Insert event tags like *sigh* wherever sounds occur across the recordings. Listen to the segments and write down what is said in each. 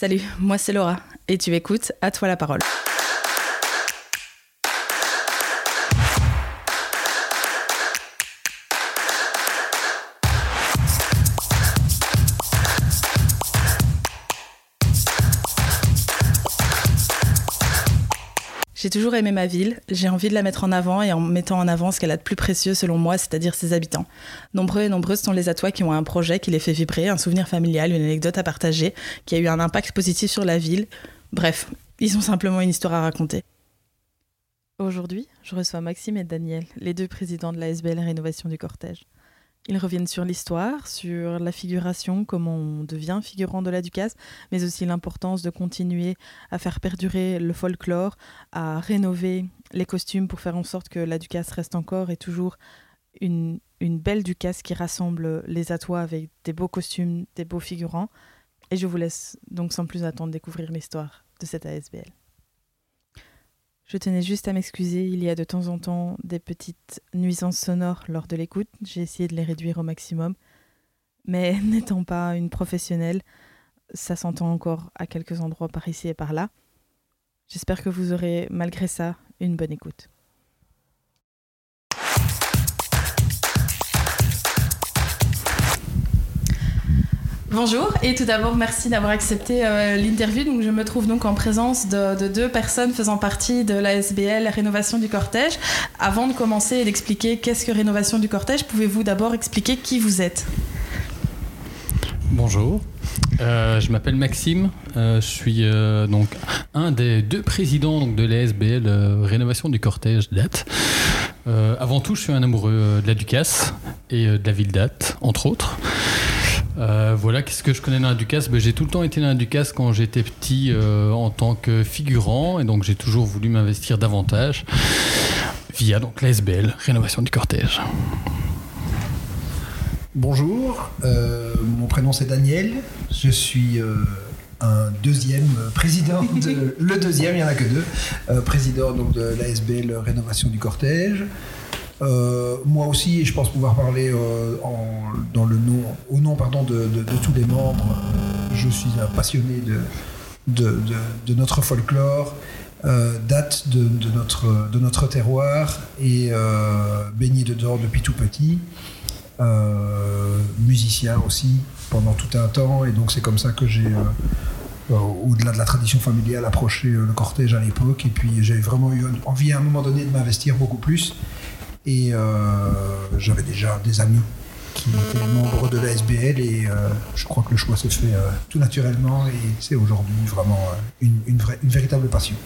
Salut, moi c'est Laura et tu écoutes À toi la parole. J'ai toujours aimé ma ville, j'ai envie de la mettre en avant et en mettant en avant ce qu'elle a de plus précieux selon moi, c'est-à-dire ses habitants. Nombreux et nombreuses sont les atois qui ont un projet qui les fait vibrer, un souvenir familial, une anecdote à partager, qui a eu un impact positif sur la ville. Bref, ils ont simplement une histoire à raconter. Aujourd'hui, je reçois Maxime et Daniel, les deux présidents de la SBL Rénovation du Cortège. Ils reviennent sur l'histoire, sur la figuration, comment on devient figurant de la Ducasse, mais aussi l'importance de continuer à faire perdurer le folklore, à rénover les costumes pour faire en sorte que la Ducasse reste encore et toujours une, belle Ducasse qui rassemble les atois avec des beaux costumes, des beaux figurants. Et je vous laisse donc sans plus attendre découvrir l'histoire de cette ASBL. Je tenais juste à m'excuser, il y a de temps en temps des petites nuisances sonores lors de l'écoute, j'ai essayé de les réduire au maximum, mais *laughs* n'étant pas une professionnelle, ça s'entend encore à quelques endroits par ici et par là. J'espère que vous aurez malgré ça une bonne écoute. Bonjour et tout d'abord merci d'avoir accepté euh, l'interview. Donc je me trouve donc en présence de, de deux personnes faisant partie de l'ASBL Rénovation du Cortège. Avant de commencer et d'expliquer qu'est-ce que Rénovation du Cortège, pouvez-vous d'abord expliquer qui vous êtes? Bonjour, euh, je m'appelle Maxime, euh, je suis donc un des deux présidents de l'ASBL Rénovation du Cortège date. Avant tout, je suis un amoureux de la Ducasse et de la ville date, entre autres. Euh, voilà, qu'est-ce que je connais dans la Ducasse? Ben, J'ai tout le temps été dans la Ducasse quand j'étais petit euh, en tant que figurant et donc j'ai toujours voulu m'investir davantage via donc l'ASBL Rénovation du Cortège. Bonjour, euh, mon prénom c'est Daniel, je suis euh, un deuxième président, *laughs* de, le deuxième, il n'y en a que deux, euh, président donc, de l'ASBL Rénovation du Cortège. Euh, moi aussi, je pense pouvoir parler euh, dans le nom, au nom pardon, de, tous les membres. Je suis un passionné de, notre folklore, euh, date de, notre, de notre terroir et baigné dedans depuis tout petit. Musicien aussi pendant tout un temps et donc c'est comme ça que j'ai au-delà de la tradition familiale approché le cortège à l'époque et puis j'ai vraiment eu envie à un moment donné de m'investir beaucoup plus et euh, j'avais déjà des amis qui étaient membres de la SBL et euh, je crois que le choix s'est fait euh, tout naturellement et c'est aujourd'hui vraiment une, véritable passion.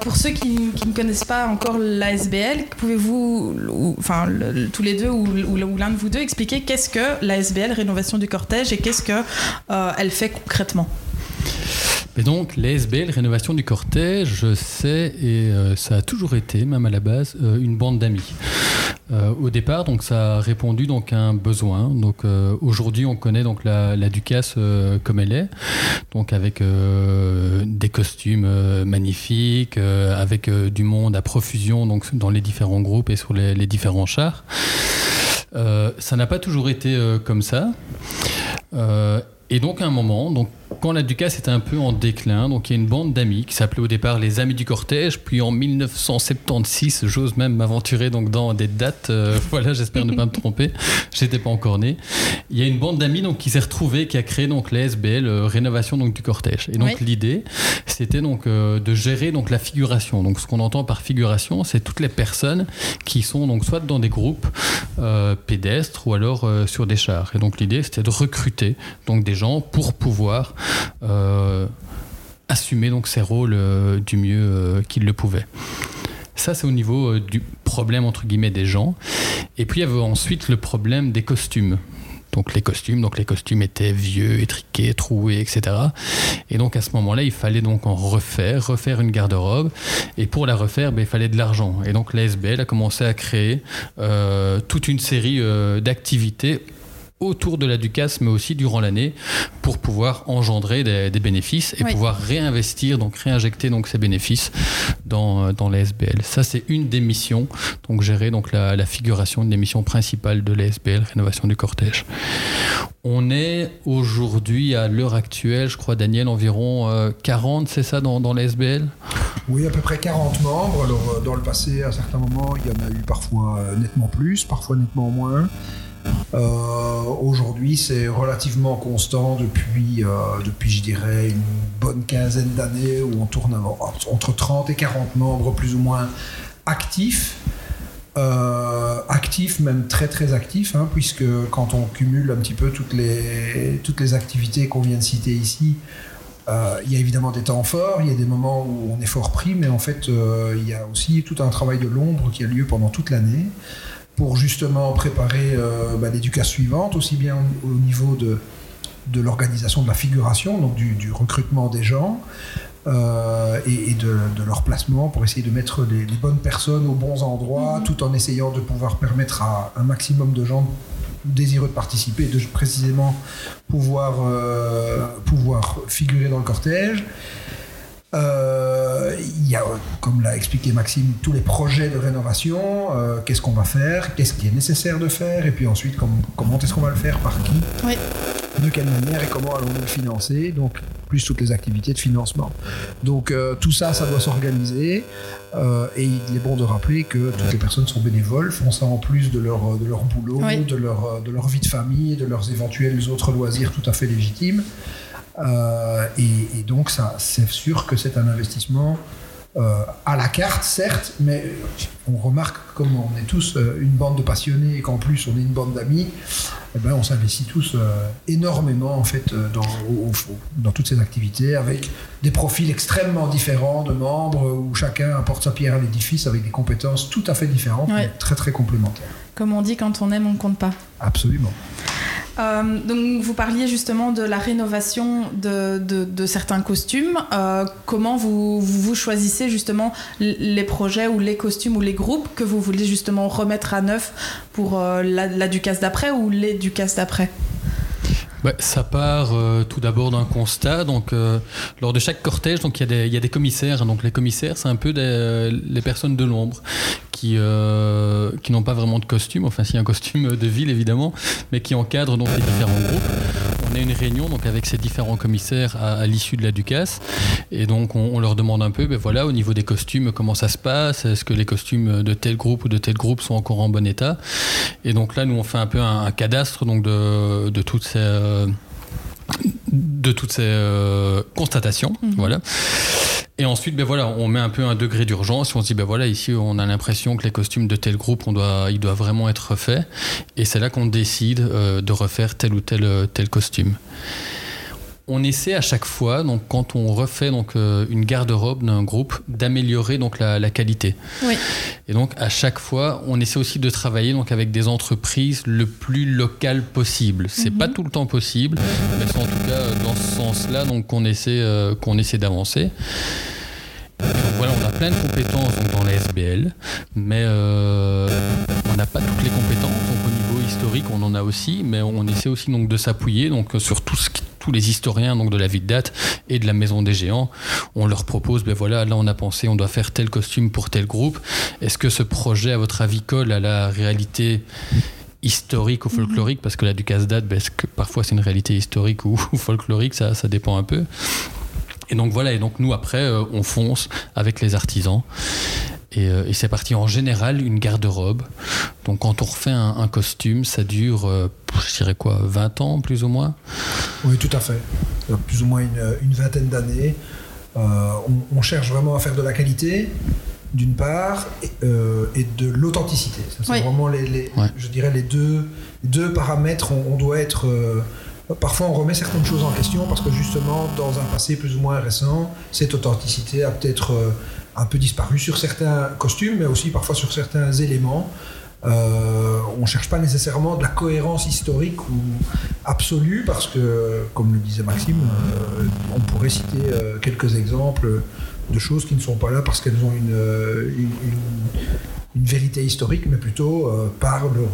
Pour ceux qui, ne connaissent pas encore l'ASBL, pouvez-vous, ou- enfin tous les deux ou, ou- l'un de vous deux, expliquer qu'est-ce que l'ASBL Rénovation du Cortège et qu'est-ce que elle fait concrètement? Et donc, l'ASBL Rénovation du Cortège, je sais, et euh, ça a toujours été, même à la base, euh, une bande d'amis. Euh, au départ, donc, ça a répondu donc, à un besoin. Donc, aujourd'hui, on connaît donc, la, Ducasse comme elle est, donc avec des costumes magnifiques, avec du monde à profusion donc, dans les différents groupes et sur les, les différents chars. Ça n'a pas toujours été comme ça. Et donc à un moment, donc quand la Ducasse était un peu en déclin, donc il y a une bande d'amis qui s'appelait au départ les Amis du Cortège, puis en 1976, j'ose même m'aventurer donc dans des dates. euh, *laughs* voilà, j'espère ne pas me tromper. J'étais pas encore né. Il y a une bande d'amis donc qui s'est retrouvée, qui a créé donc la SBL euh, rénovation donc du cortège. Et donc Oui. l'idée, c'était donc euh, de gérer donc la figuration. Donc ce qu'on entend par figuration, c'est toutes les personnes qui sont donc soit dans des groupes pédestres ou alors sur des chars. Et donc l'idée, c'était de recruter donc des gens pour pouvoir assumer donc ces rôles euh, du mieux euh, qu'ils le pouvaient. Ça, c'est au niveau euh, du problème entre guillemets des gens. Et puis il y avait ensuite le problème des costumes. Donc les costumes, donc les costumes étaient vieux, étriqués, troués, etc. Et donc à ce moment-là, il fallait donc en refaire, refaire une garde-robe. Et pour la refaire, ben, il fallait de l'argent. Et donc la SBL a commencé à créer euh, toute une série euh, d'activités autour de la Ducasse, mais aussi durant l'année, pour pouvoir engendrer des, bénéfices et pouvoir réinvestir, donc réinjecter donc ces bénéfices dans, euh, dans l'ASBL. Ça, c'est une des missions, donc gérer donc la, la figuration, une des missions principales de l'ASBL, rénovation du cortège. On est aujourd'hui, à l'heure actuelle, je crois, Daniel, environ 40, euh, c'est ça, dans, dans l'ASBL Oui, à peu près 40 membres. Alors, euh, dans le passé, à certains moments, il y en a eu parfois nettement plus, parfois nettement moins. Euh, aujourd'hui, c'est relativement constant depuis, euh, depuis, je dirais, une bonne quinzaine d'années où on tourne entre 30 et 40 membres plus ou moins actifs. Euh, actifs, même très très actifs, hein, puisque quand on cumule un petit peu toutes les, toutes les activités qu'on vient de citer ici, il y a évidemment des temps forts, il y a des moments où on est fort pris, mais en fait, il y a aussi tout un travail de l'ombre qui a lieu pendant toute l'année pour justement préparer euh, bah, l'éducation suivante, aussi bien au, niveau de, de l'organisation de la figuration, donc du, recrutement des gens, euh, et, de, leur placement pour essayer de mettre les, bonnes personnes aux bons endroits, mhm. tout en essayant de pouvoir permettre à un maximum de gens désireux de participer, de précisément pouvoir, euh, pouvoir figurer dans le cortège. Euh, il y a, comme l'a expliqué Maxime, tous les projets de rénovation. Euh, qu'est-ce qu'on va faire Qu'est-ce qui est nécessaire de faire Et puis ensuite, comment est-ce qu'on va le faire Par qui De quelle manière et comment allons-nous le financer Donc, plus toutes les activités de financement. Donc, euh, tout ça, ça doit s'organiser. et il est bon de rappeler que toutes les personnes sont bénévoles, font ça en plus de leur, de leur boulot, de, leur, de leur vie de famille, de leurs éventuels autres loisirs tout à fait légitimes. Euh, et, donc, ça, c'est sûr que c'est un investissement euh, à la carte, certes, mais on remarque comme on est tous euh, une bande de passionnés et qu'en plus on est une bande d'amis, eh ben, on s'investit tous énormément en fait dans, dans toutes ces activités avec des profils extrêmement différents de membres où chacun apporte sa pierre à l'édifice avec des compétences tout à fait différentes, mais très très complémentaires. Comme on dit, quand on aime, on ne compte pas. Absolument. Euh, donc vous parliez justement de la rénovation de, certains costumes. Euh, comment vous, vous, choisissez justement les projets ou les costumes ou les groupes que vous voulez justement remettre à neuf pour euh, la, la Ducasse d'après ou les Ducasses d'après? Ça part tout d'abord d'un constat. Donc, lors de chaque cortège, donc il y, y, a des commissaires. Donc, les commissaires, c'est un peu des, les personnes de l'ombre qui, euh, qui n'ont pas vraiment de costume, enfin si un costume de ville évidemment, mais qui encadrent donc les différents groupes. On a une réunion donc avec ces différents commissaires à, l'issue de la Ducasse. Et donc on, leur demande un peu, ben voilà, au niveau des costumes, comment ça se passe, est-ce que les costumes de tel groupe ou de tel groupe sont encore en bon état? Et donc là, nous on fait un peu un, cadastre donc de, de toutes ces euh, de toutes ces euh, constatations, mhm. voilà. Et ensuite, ben voilà, on met un peu un degré d'urgence. On se dit, ben voilà, ici, on a l'impression que les costumes de tel groupe, on doit, il doit vraiment être refait. Et c'est là qu'on décide euh, de refaire tel ou tel, euh, tel costume on essaie à chaque fois, donc quand on refait donc euh, une garde-robe d'un groupe, d'améliorer donc la, qualité. Et donc à chaque fois, on essaie aussi de travailler donc avec des entreprises le plus local possible. C'est pas mhm. tout le temps possible, mais c'est en tout cas dans ce sens-là donc qu'on essaie euh, qu'on essaie d'avancer. voilà, on a plein de compétences dans la SBL, mais euh, on n'a pas toutes les compétences. Donc au niveau historique, on en a aussi, mais on essaie aussi donc de s'appuyer donc sur tout ce qui tous les historiens donc de la vie de date et de la maison des géants, on leur propose, ben voilà, là on a pensé, on doit faire tel costume pour tel groupe. Est-ce que ce projet, à votre avis, colle à la réalité historique ou folklorique? Parce que la Ducasse date, ben, parfois c'est une réalité historique *laughs* ou, folklorique, ça, ça dépend un peu. Et donc voilà, et donc nous après, euh, on fonce avec les artisans. Euh, et, c'est parti en général une garde-robe. Donc quand on refait un, costume, ça dure, euh, je dirais quoi, 20 ans plus ou moins? Oui, tout à fait. Plus ou moins une, vingtaine d'années. Euh, on, cherche vraiment à faire de la qualité, d'une part, et, de l'authenticité. c'est vraiment, les, je dirais, les deux, deux paramètres. On, doit être... Parfois, on remet certaines choses en question parce que justement, dans un passé plus ou moins récent, cette authenticité a peut-être un peu disparu sur certains costumes, mais aussi parfois sur certains éléments. Euh, on ne cherche pas nécessairement de la cohérence historique ou absolue, parce que, comme le disait Maxime, euh, on pourrait citer euh, quelques exemples de choses qui ne sont pas là parce qu'elles ont une, une, vérité historique, mais plutôt par leur,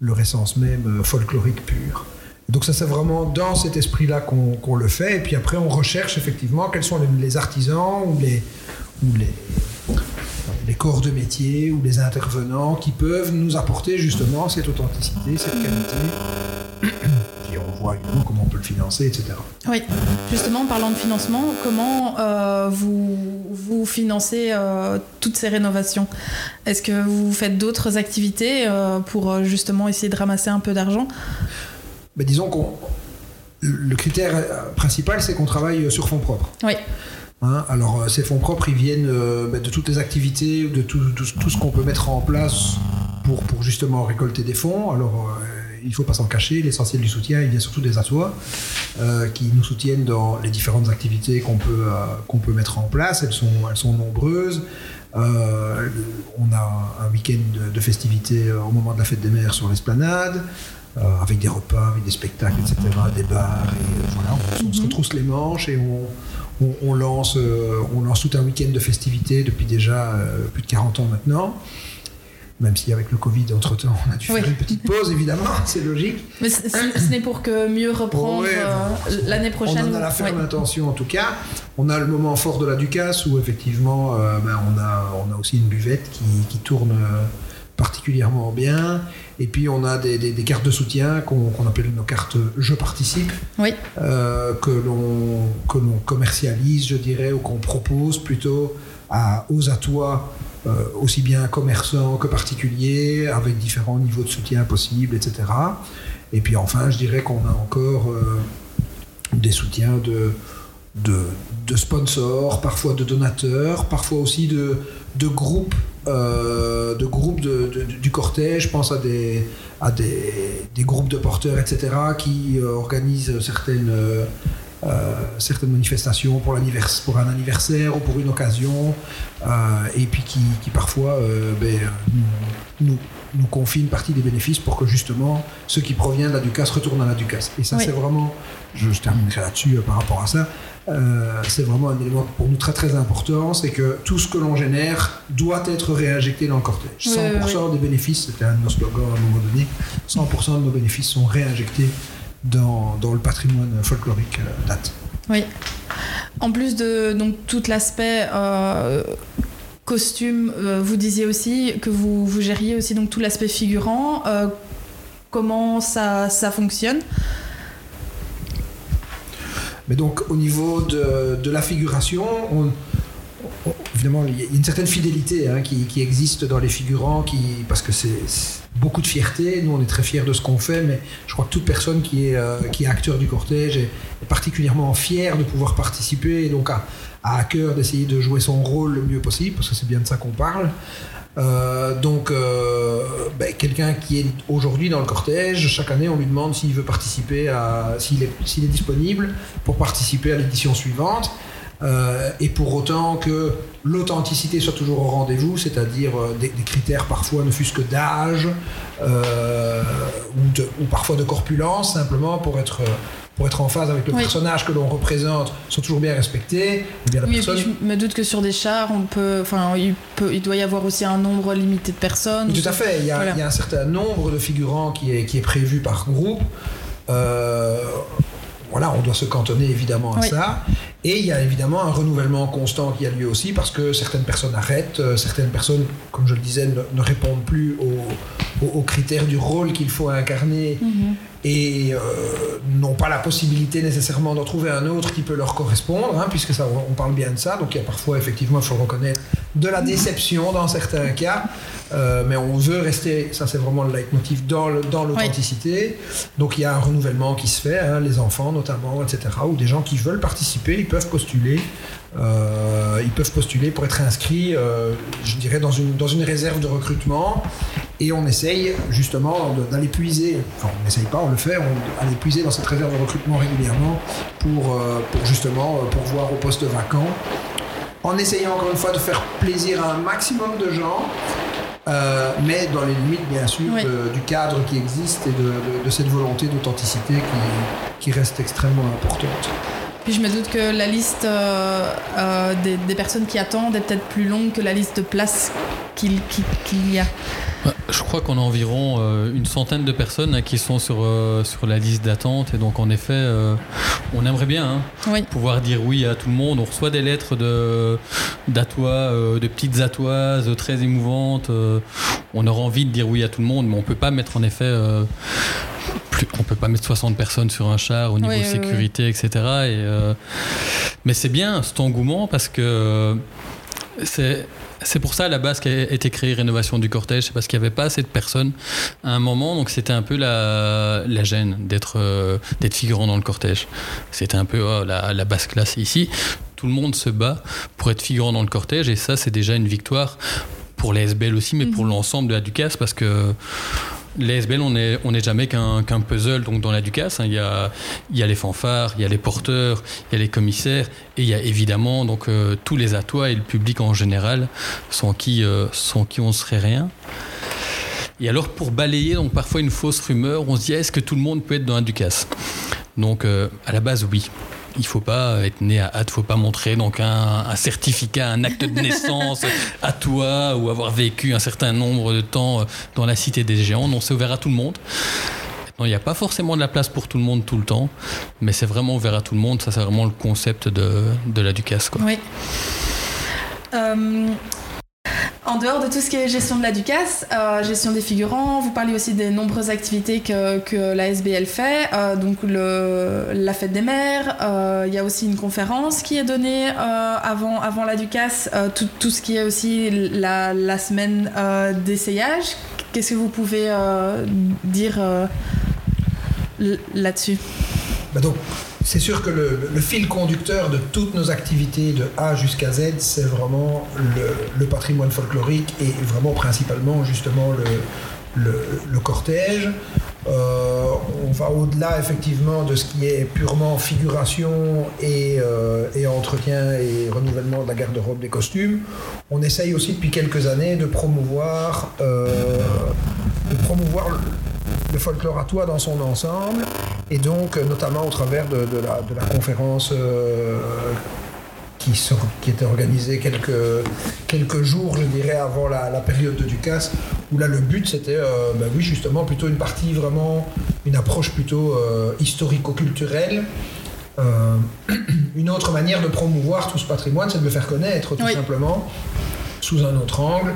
leur essence même folklorique pure. Donc ça c'est vraiment dans cet esprit-là qu'on le fait. Et puis après on recherche effectivement quels sont les, artisans ou les, ou les, les corps de métier ou les intervenants qui peuvent nous apporter justement cette authenticité, cette qualité. Puis on voit évidemment comment on peut le financer, etc. Oui, justement, en parlant de financement, comment euh, vous, vous financez euh, toutes ces rénovations? Est-ce que vous faites d'autres activités euh, pour justement essayer de ramasser un peu d'argent? Ben, Disons que le critère principal, c'est qu'on travaille sur fonds propres. Oui. Hein, alors euh, ces fonds propres, ils viennent euh, bah, de toutes les activités, de tout, ce qu'on peut mettre en place pour, justement récolter des fonds. Alors euh, il ne faut pas s'en cacher, l'essentiel du soutien, il vient surtout des assois qui nous soutiennent dans les différentes activités qu'on peut, mettre en place. Elles sont, nombreuses. on a un week-end de, festivités au moment de la fête des mères sur l'esplanade. avec des repas, avec des spectacles, etc., des bars, on, se retrousse les manches et on, on, lance, euh, on lance tout un week-end de festivités depuis déjà euh, plus de 40 ans maintenant. Même si avec le Covid, entre-temps, on a dû faire une petite pause, évidemment, *laughs* c'est logique. Mais ce n'est pour que mieux reprendre euh, l'année prochaine. On en a la ferme intention, en tout cas. On a le moment fort de la Ducasse, où effectivement, ben, on, a, on a aussi une buvette qui, qui tourne particulièrement bien. Et puis on a des, cartes de soutien qu'on appelle nos cartes Je participe, oui. euh, que l'on commercialise, je dirais, ou qu'on propose plutôt à, aux atois, euh, aussi bien commerçants que particuliers, avec différents niveaux de soutien possibles, etc. Et puis enfin, je dirais qu'on a encore euh, des soutiens de, de, sponsors, parfois de donateurs, parfois aussi de, de groupes euh, de groupes du cortège, je pense à des, à des, groupes de porteurs, etc., qui euh, organisent certaines, euh, certaines manifestations pour, pour un anniversaire ou pour une occasion, et puis qui, qui parfois ben, nous, nous, confient une partie des bénéfices pour que justement ceux qui proviennent de la Ducasse retournent à la Ducasse. Et ça, c'est vraiment, je, je terminerai là-dessus par rapport à ça, euh, c'est vraiment un élément pour nous très très important, c'est que tout ce que l'on génère doit être réinjecté dans le cortège. 100% des bénéfices, c'était un de nos slogans à un moment donné, 100% de nos bénéfices sont réinjectés dans, dans le patrimoine folklorique euh, date. Oui. En plus de donc, tout l'aspect euh, costume, vous disiez aussi que vous, gériez aussi donc, tout l'aspect figurant. comment ça, ça fonctionne? Mais donc, au niveau de, de la figuration, on, évidemment, il y a une certaine fidélité hein, qui, qui, existe dans les figurants, qui, parce que c'est beaucoup de fierté. Nous, on est très fiers de ce qu'on fait, mais je crois que toute personne qui est, euh, qui est acteur du cortège est, particulièrement fière de pouvoir participer donc a, a à cœur d'essayer de jouer son rôle le mieux possible, parce que c'est bien de ça qu'on parle. Euh, donc, euh, ben, quelqu'un qui est aujourd'hui dans le cortège, chaque année, on lui demande s'il veut participer s'il est, est disponible pour participer à l'édition suivante. Euh, et pour autant que l'authenticité soit toujours au rendez-vous, c'est-à-dire des, critères parfois ne fût-ce que d'âge ou, ou, parfois de corpulence, simplement pour être pour être en phase avec le personnage que l'on représente sont toujours bien respectés. Bien oui, je me doute que sur des chars, on peut, enfin, il, peut, il doit y avoir aussi un nombre limité de personnes. tout à fait. Il y, a, il y, a, un certain nombre de figurants qui est, qui est prévu par groupe. Euh, voilà, on doit se cantonner évidemment à ça. Et il y a évidemment un renouvellement constant qui a lieu aussi parce que certaines personnes arrêtent, euh, certaines personnes, comme je le disais, ne, répondent plus aux, critères du rôle qu'il faut incarner. Mhm et euh, n'ont pas la possibilité nécessairement d'en trouver un autre qui peut leur correspondre, hein, puisque ça, on parle bien de ça. Donc il y a parfois, effectivement, il faut reconnaître, de la déception dans certains cas, euh, mais on veut rester, ça c'est vraiment le leitmotiv, dans l'authenticité. Donc il y a un renouvellement qui se fait, hein, les enfants notamment, etc., ou des gens qui veulent participer, ils peuvent postuler. Euh, ils peuvent postuler pour être inscrits, je dirais, dans une, dans une réserve de recrutement. Et on essaye justement d'aller puiser, enfin on n'essaye pas, on le fait, on aller puiser dans cette réserve de recrutement régulièrement pour, euh, pour justement euh, pourvoir au poste vacant, en essayant encore une fois de faire plaisir à un maximum de gens, euh, mais dans les limites bien sûr du cadre qui existe et de, de, cette volonté d'authenticité qui, qui, reste extrêmement importante. Puis je me doute que la liste des, des, personnes qui attendent est peut-être plus longue que la liste de places qu'il y a. Bah, je crois qu'on a environ euh, une centaine de personnes hein, qui sont sur, euh, sur la liste d'attente. Et donc, en effet, euh, on aimerait bien hein, pouvoir dire oui à tout le monde. On reçoit des lettres de, d'atois, de petites atoises très émouvantes. on aura envie de dire oui à tout le monde, mais on ne peut pas mettre en effet. Plus, on peut pas mettre 60 personnes sur un char au niveau sécurité, etc. Et, mais c'est bien cet engouement parce que c'est c'est pour ça à la base qu'a été créée Rénovation du cortège, c'est parce qu'il n'y avait pas assez de personnes à un moment, donc c'était un peu la, gêne d'être euh, d'être figurant dans le cortège. C'était un peu oh, la, basse classe ici. Tout le monde se bat pour être figurant dans le cortège, et ça c'est déjà une victoire pour les SBL aussi, mais pour mhm. l'ensemble de la Ducasse, parce que les on n'est jamais qu'un puzzle donc dans la Ducasse. Hein. Il, y a, les fanfares, il y a les porteurs, il y a les commissaires, et il y a évidemment donc, euh, tous les atois et le public en général, sans qui, euh, sans qui on ne serait rien. Et alors pour balayer donc parfois une fausse rumeur, on se dit est-ce que tout le monde peut être dans la Ducasse? Donc euh, à la base oui il faut pas être né à hâte, faut pas montrer donc un, certificat, un acte de naissance à toi ou avoir vécu un certain nombre de temps euh, dans la cité des géants. Non, c'est ouvert à tout le monde. il n'y a pas forcément de la place pour tout le monde tout le temps, mais c'est vraiment ouvert à tout le monde. Ça, c'est vraiment le concept de, la Ducasse. Oui. Euh, en dehors de tout ce qui est gestion de la Ducasse, euh, gestion des figurants, vous parlez aussi des nombreuses activités que, que la SBL fait, euh, donc la fête des mères, euh, il y a aussi une conférence qui est donnée avant, la Ducasse, tout, ce qui est aussi la, semaine d'essayage. Qu'est-ce que vous pouvez dire là-dessus? Bah c'est sûr que le, fil conducteur de toutes nos activités de A jusqu'à Z, c'est vraiment le, patrimoine folklorique et vraiment principalement justement le, cortège. Euh, on va au-delà effectivement de ce qui est purement figuration et, euh, entretien et renouvellement de la garde-robe des costumes. On essaye aussi depuis quelques années de promouvoir, euh, de promouvoir le folklore à toi dans son ensemble, et donc euh, notamment au travers de, la, conférence euh, qui, qui, était organisée quelques, quelques jours, je dirais, avant la, période de Ducasse, où là le but c'était, euh, ben oui, justement, plutôt une partie vraiment, une approche plutôt historico-culturelle. *clears throat* une autre manière de promouvoir tout ce patrimoine, c'est de le faire connaître, tout simplement sous un autre angle.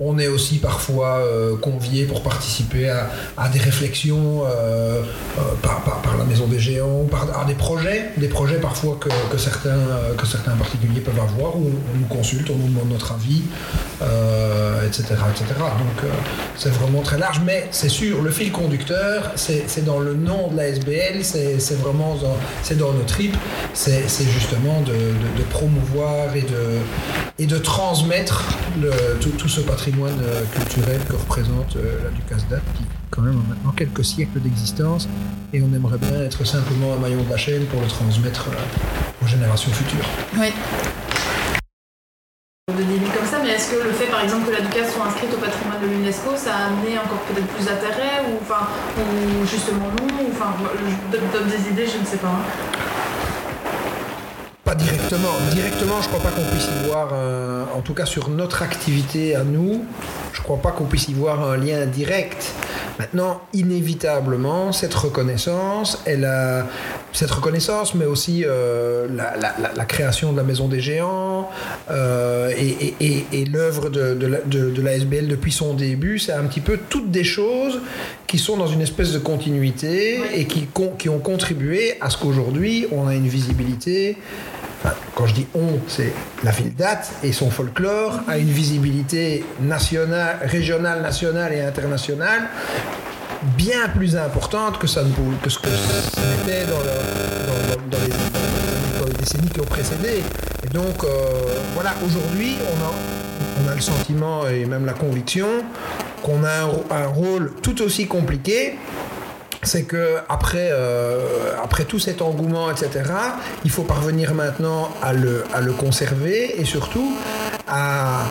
On est aussi parfois euh, convié pour participer à, des réflexions euh, euh, par, la Maison des Géants, par, à des projets, des projets parfois que, certains, particuliers peuvent avoir, où on nous consulte, on nous demande notre avis, etc., etc. Donc c'est vraiment très large, mais c'est sûr, le fil conducteur, c'est dans le nom de la SBL, c'est vraiment dans, dans nos tripes, c'est justement de, promouvoir et de, et de transmettre le, tout ce patrimoine patrimoine euh, culturel que représente euh, la Ducasse d'Ath, qui quand même a maintenant quelques siècles d'existence, et on aimerait bien être simplement un maillon de la chaîne pour le transmettre euh, aux générations futures. Oui. De début comme ça, mais est-ce que le fait par exemple que la Ducasse soit inscrite au patrimoine de l'UNESCO, ça a amené encore peut-être plus d'intérêt ou, enfin, ou justement non ou, enfin, Je donne des idées, je ne sais pas. Hein. Directement. Directement, je crois pas qu'on puisse y voir, en tout cas sur notre activité à nous, je crois pas qu'on puisse y voir un lien direct. Maintenant, inévitablement, cette reconnaissance, elle a, cette reconnaissance, mais aussi euh, la, création de la Maison des Géants euh, et, l'œuvre de, de, l'ASBL depuis son début, c'est un petit peu toutes des choses qui sont dans une espèce de continuité et qui, qui ont contribué à ce qu'aujourd'hui, on a une visibilité quand je dis on, c'est la ville date et son folklore a une visibilité nationale, régionale, nationale et internationale bien plus importante que, ce que c'était dans, dans, les, décennies qui ont précédé. Et donc, euh, voilà, aujourd'hui, on a le sentiment et même la conviction qu'on a un rôle tout aussi compliqué c'est que après, euh, après tout cet engouement, etc., il faut parvenir maintenant à le, à le conserver et surtout à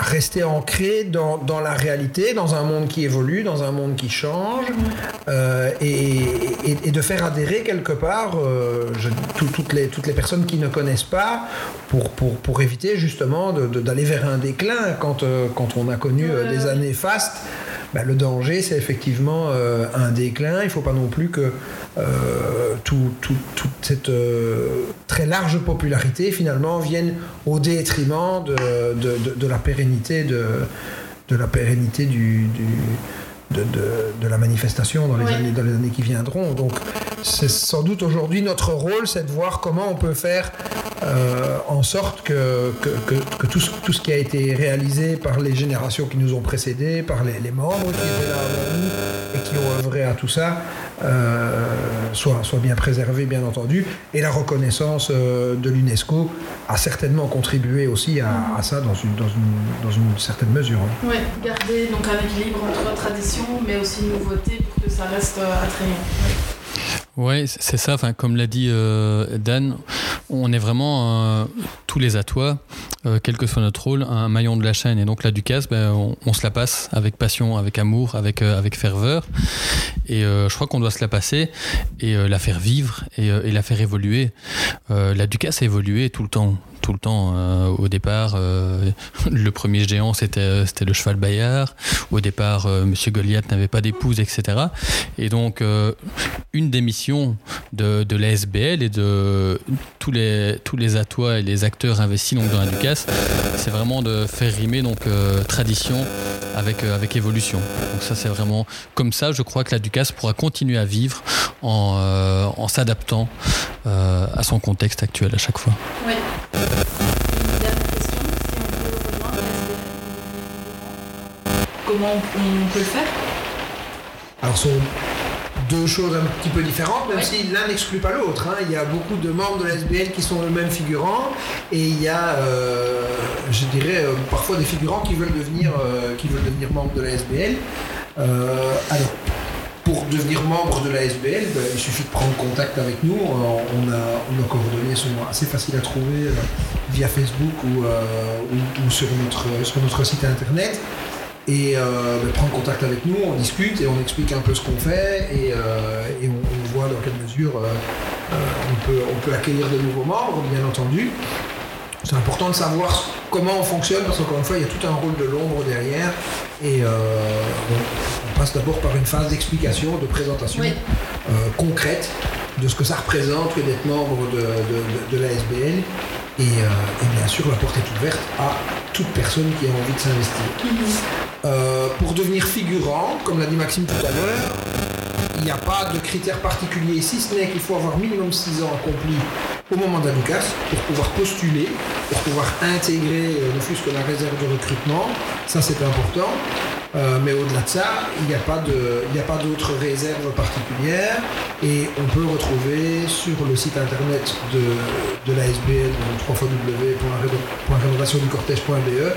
rester ancré dans, dans, la réalité, dans un monde qui évolue, dans un monde qui change, et, de faire adhérer quelque part toutes, les, toutes les personnes qui ne connaissent pas pour, pour, pour éviter justement d'aller vers un déclin quand, quand on a connu des années fastes. Bah, le danger, c'est effectivement euh, un déclin. Il ne faut pas non plus que euh, toute cette euh, très large popularité, finalement, vienne au détriment de, la pérennité de, la pérennité du, de, la manifestation dans les, années, dans les années qui viendront. Donc, c'est sans doute aujourd'hui notre rôle, c'est de voir comment on peut faire euh, en sorte que, tout, ce qui a été réalisé par les générations qui nous ont précédés, par les, membres qui étaient là avant nous et qui ont œuvré à tout ça, euh, soit, bien préservé, bien entendu. Et la reconnaissance euh, de l'UNESCO a certainement contribué aussi à, ça dans une certaine mesure. Hein. Oui, garder donc un équilibre entre tradition mais aussi nouveauté pour que ça reste attrayant. Oui, c'est ça. Enfin, comme l'a dit euh, Dan, on est vraiment euh, tous les atois, euh, quel que soit notre rôle, un maillon de la chaîne. Et donc la Ducasse, ben, on, se la passe avec passion, avec amour, avec, avec ferveur. Et je crois qu'on doit se la passer et la faire vivre et, et la faire évoluer. la Ducasse a évolué tout le temps tout le temps. Euh, au départ, euh, *laughs* le premier géant, c'était, c'était le cheval Bayard. Au départ, euh, Monsieur Goliath n'avait pas d'épouse, etc. Et donc, une des missions de, de l'ASBL et de tous les, tous les atois et les acteurs investis donc, dans la Ducasse, c'est vraiment de faire rimer donc, tradition avec, avec évolution. Donc ça, c'est vraiment comme ça, je crois que la Ducasse pourra continuer à vivre en, en s'adaptant à son contexte actuel à chaque fois. Oui. Comment on peut le faire? Alors, deux choses un petit peu différentes, même si l'un n'exclut pas l'autre. Hein. Il y a beaucoup de membres de la qui sont eux-mêmes figurants, et il y a, euh, je dirais, euh, parfois des figurants qui veulent devenir, euh, qui veulent devenir membres de la SBL. alors, pour devenir membre de la SBL, ben, il suffit de prendre contact avec nous. On a, nos coordonnées sont assez faciles à trouver via Facebook ou, ou, sur, notre, sur notre site internet et euh, prendre contact avec nous, on discute et on explique un peu ce qu'on fait et, euh, on, voit dans quelle mesure euh, on, peut, on peut accueillir de nouveaux membres, bien entendu. C'est important de savoir comment on fonctionne parce qu'encore une fois, il y a tout un rôle de l'ombre derrière et on, passe d'abord par une phase d'explication, de présentation concrète de ce que ça représente que d'être membre de, de, l'ASBL et, et bien sûr, la porte est ouverte à toute personne qui a envie de s'investir. Mhm. Euh, pour devenir figurant, comme l'a dit Maxime tout à l'heure, il n'y a pas de critères particuliers, si ce n'est qu'il faut avoir minimum 6 ans accomplis au moment d'un pour pouvoir postuler, pour pouvoir intégrer euh, ne fût-ce que la réserve de recrutement. Ça, c'est important. Euh, mais au-delà de ça, il n'y a pas d'autres réserves particulières et on peut retrouver sur le site internet de, de l'ASBL, www.rénovationducortège.be,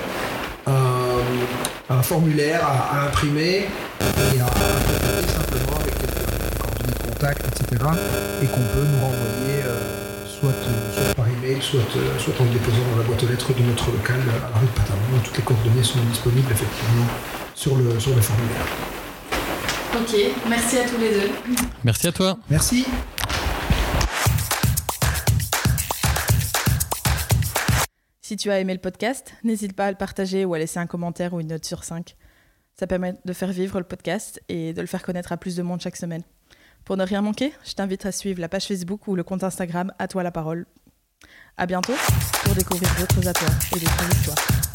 un formulaire à, imprimer et à, simplement avec des coordonnées de contact, etc. Et qu'on peut nous renvoyer soit, euh, soit en le déposant dans la boîte aux lettres de notre local à la rue de Patamon. Toutes les coordonnées sont disponibles effectivement sur le, sur le formulaire. Ok, merci à tous les deux. Merci à toi. Merci. Si tu as aimé le podcast, n'hésite pas à le partager ou à laisser un commentaire ou une note sur 5. Ça permet de faire vivre le podcast et de le faire connaître à plus de monde chaque semaine. Pour ne rien manquer, je t'invite à suivre la page Facebook ou le compte Instagram À toi la parole. À bientôt pour découvrir d'autres toi et d'autres histoires.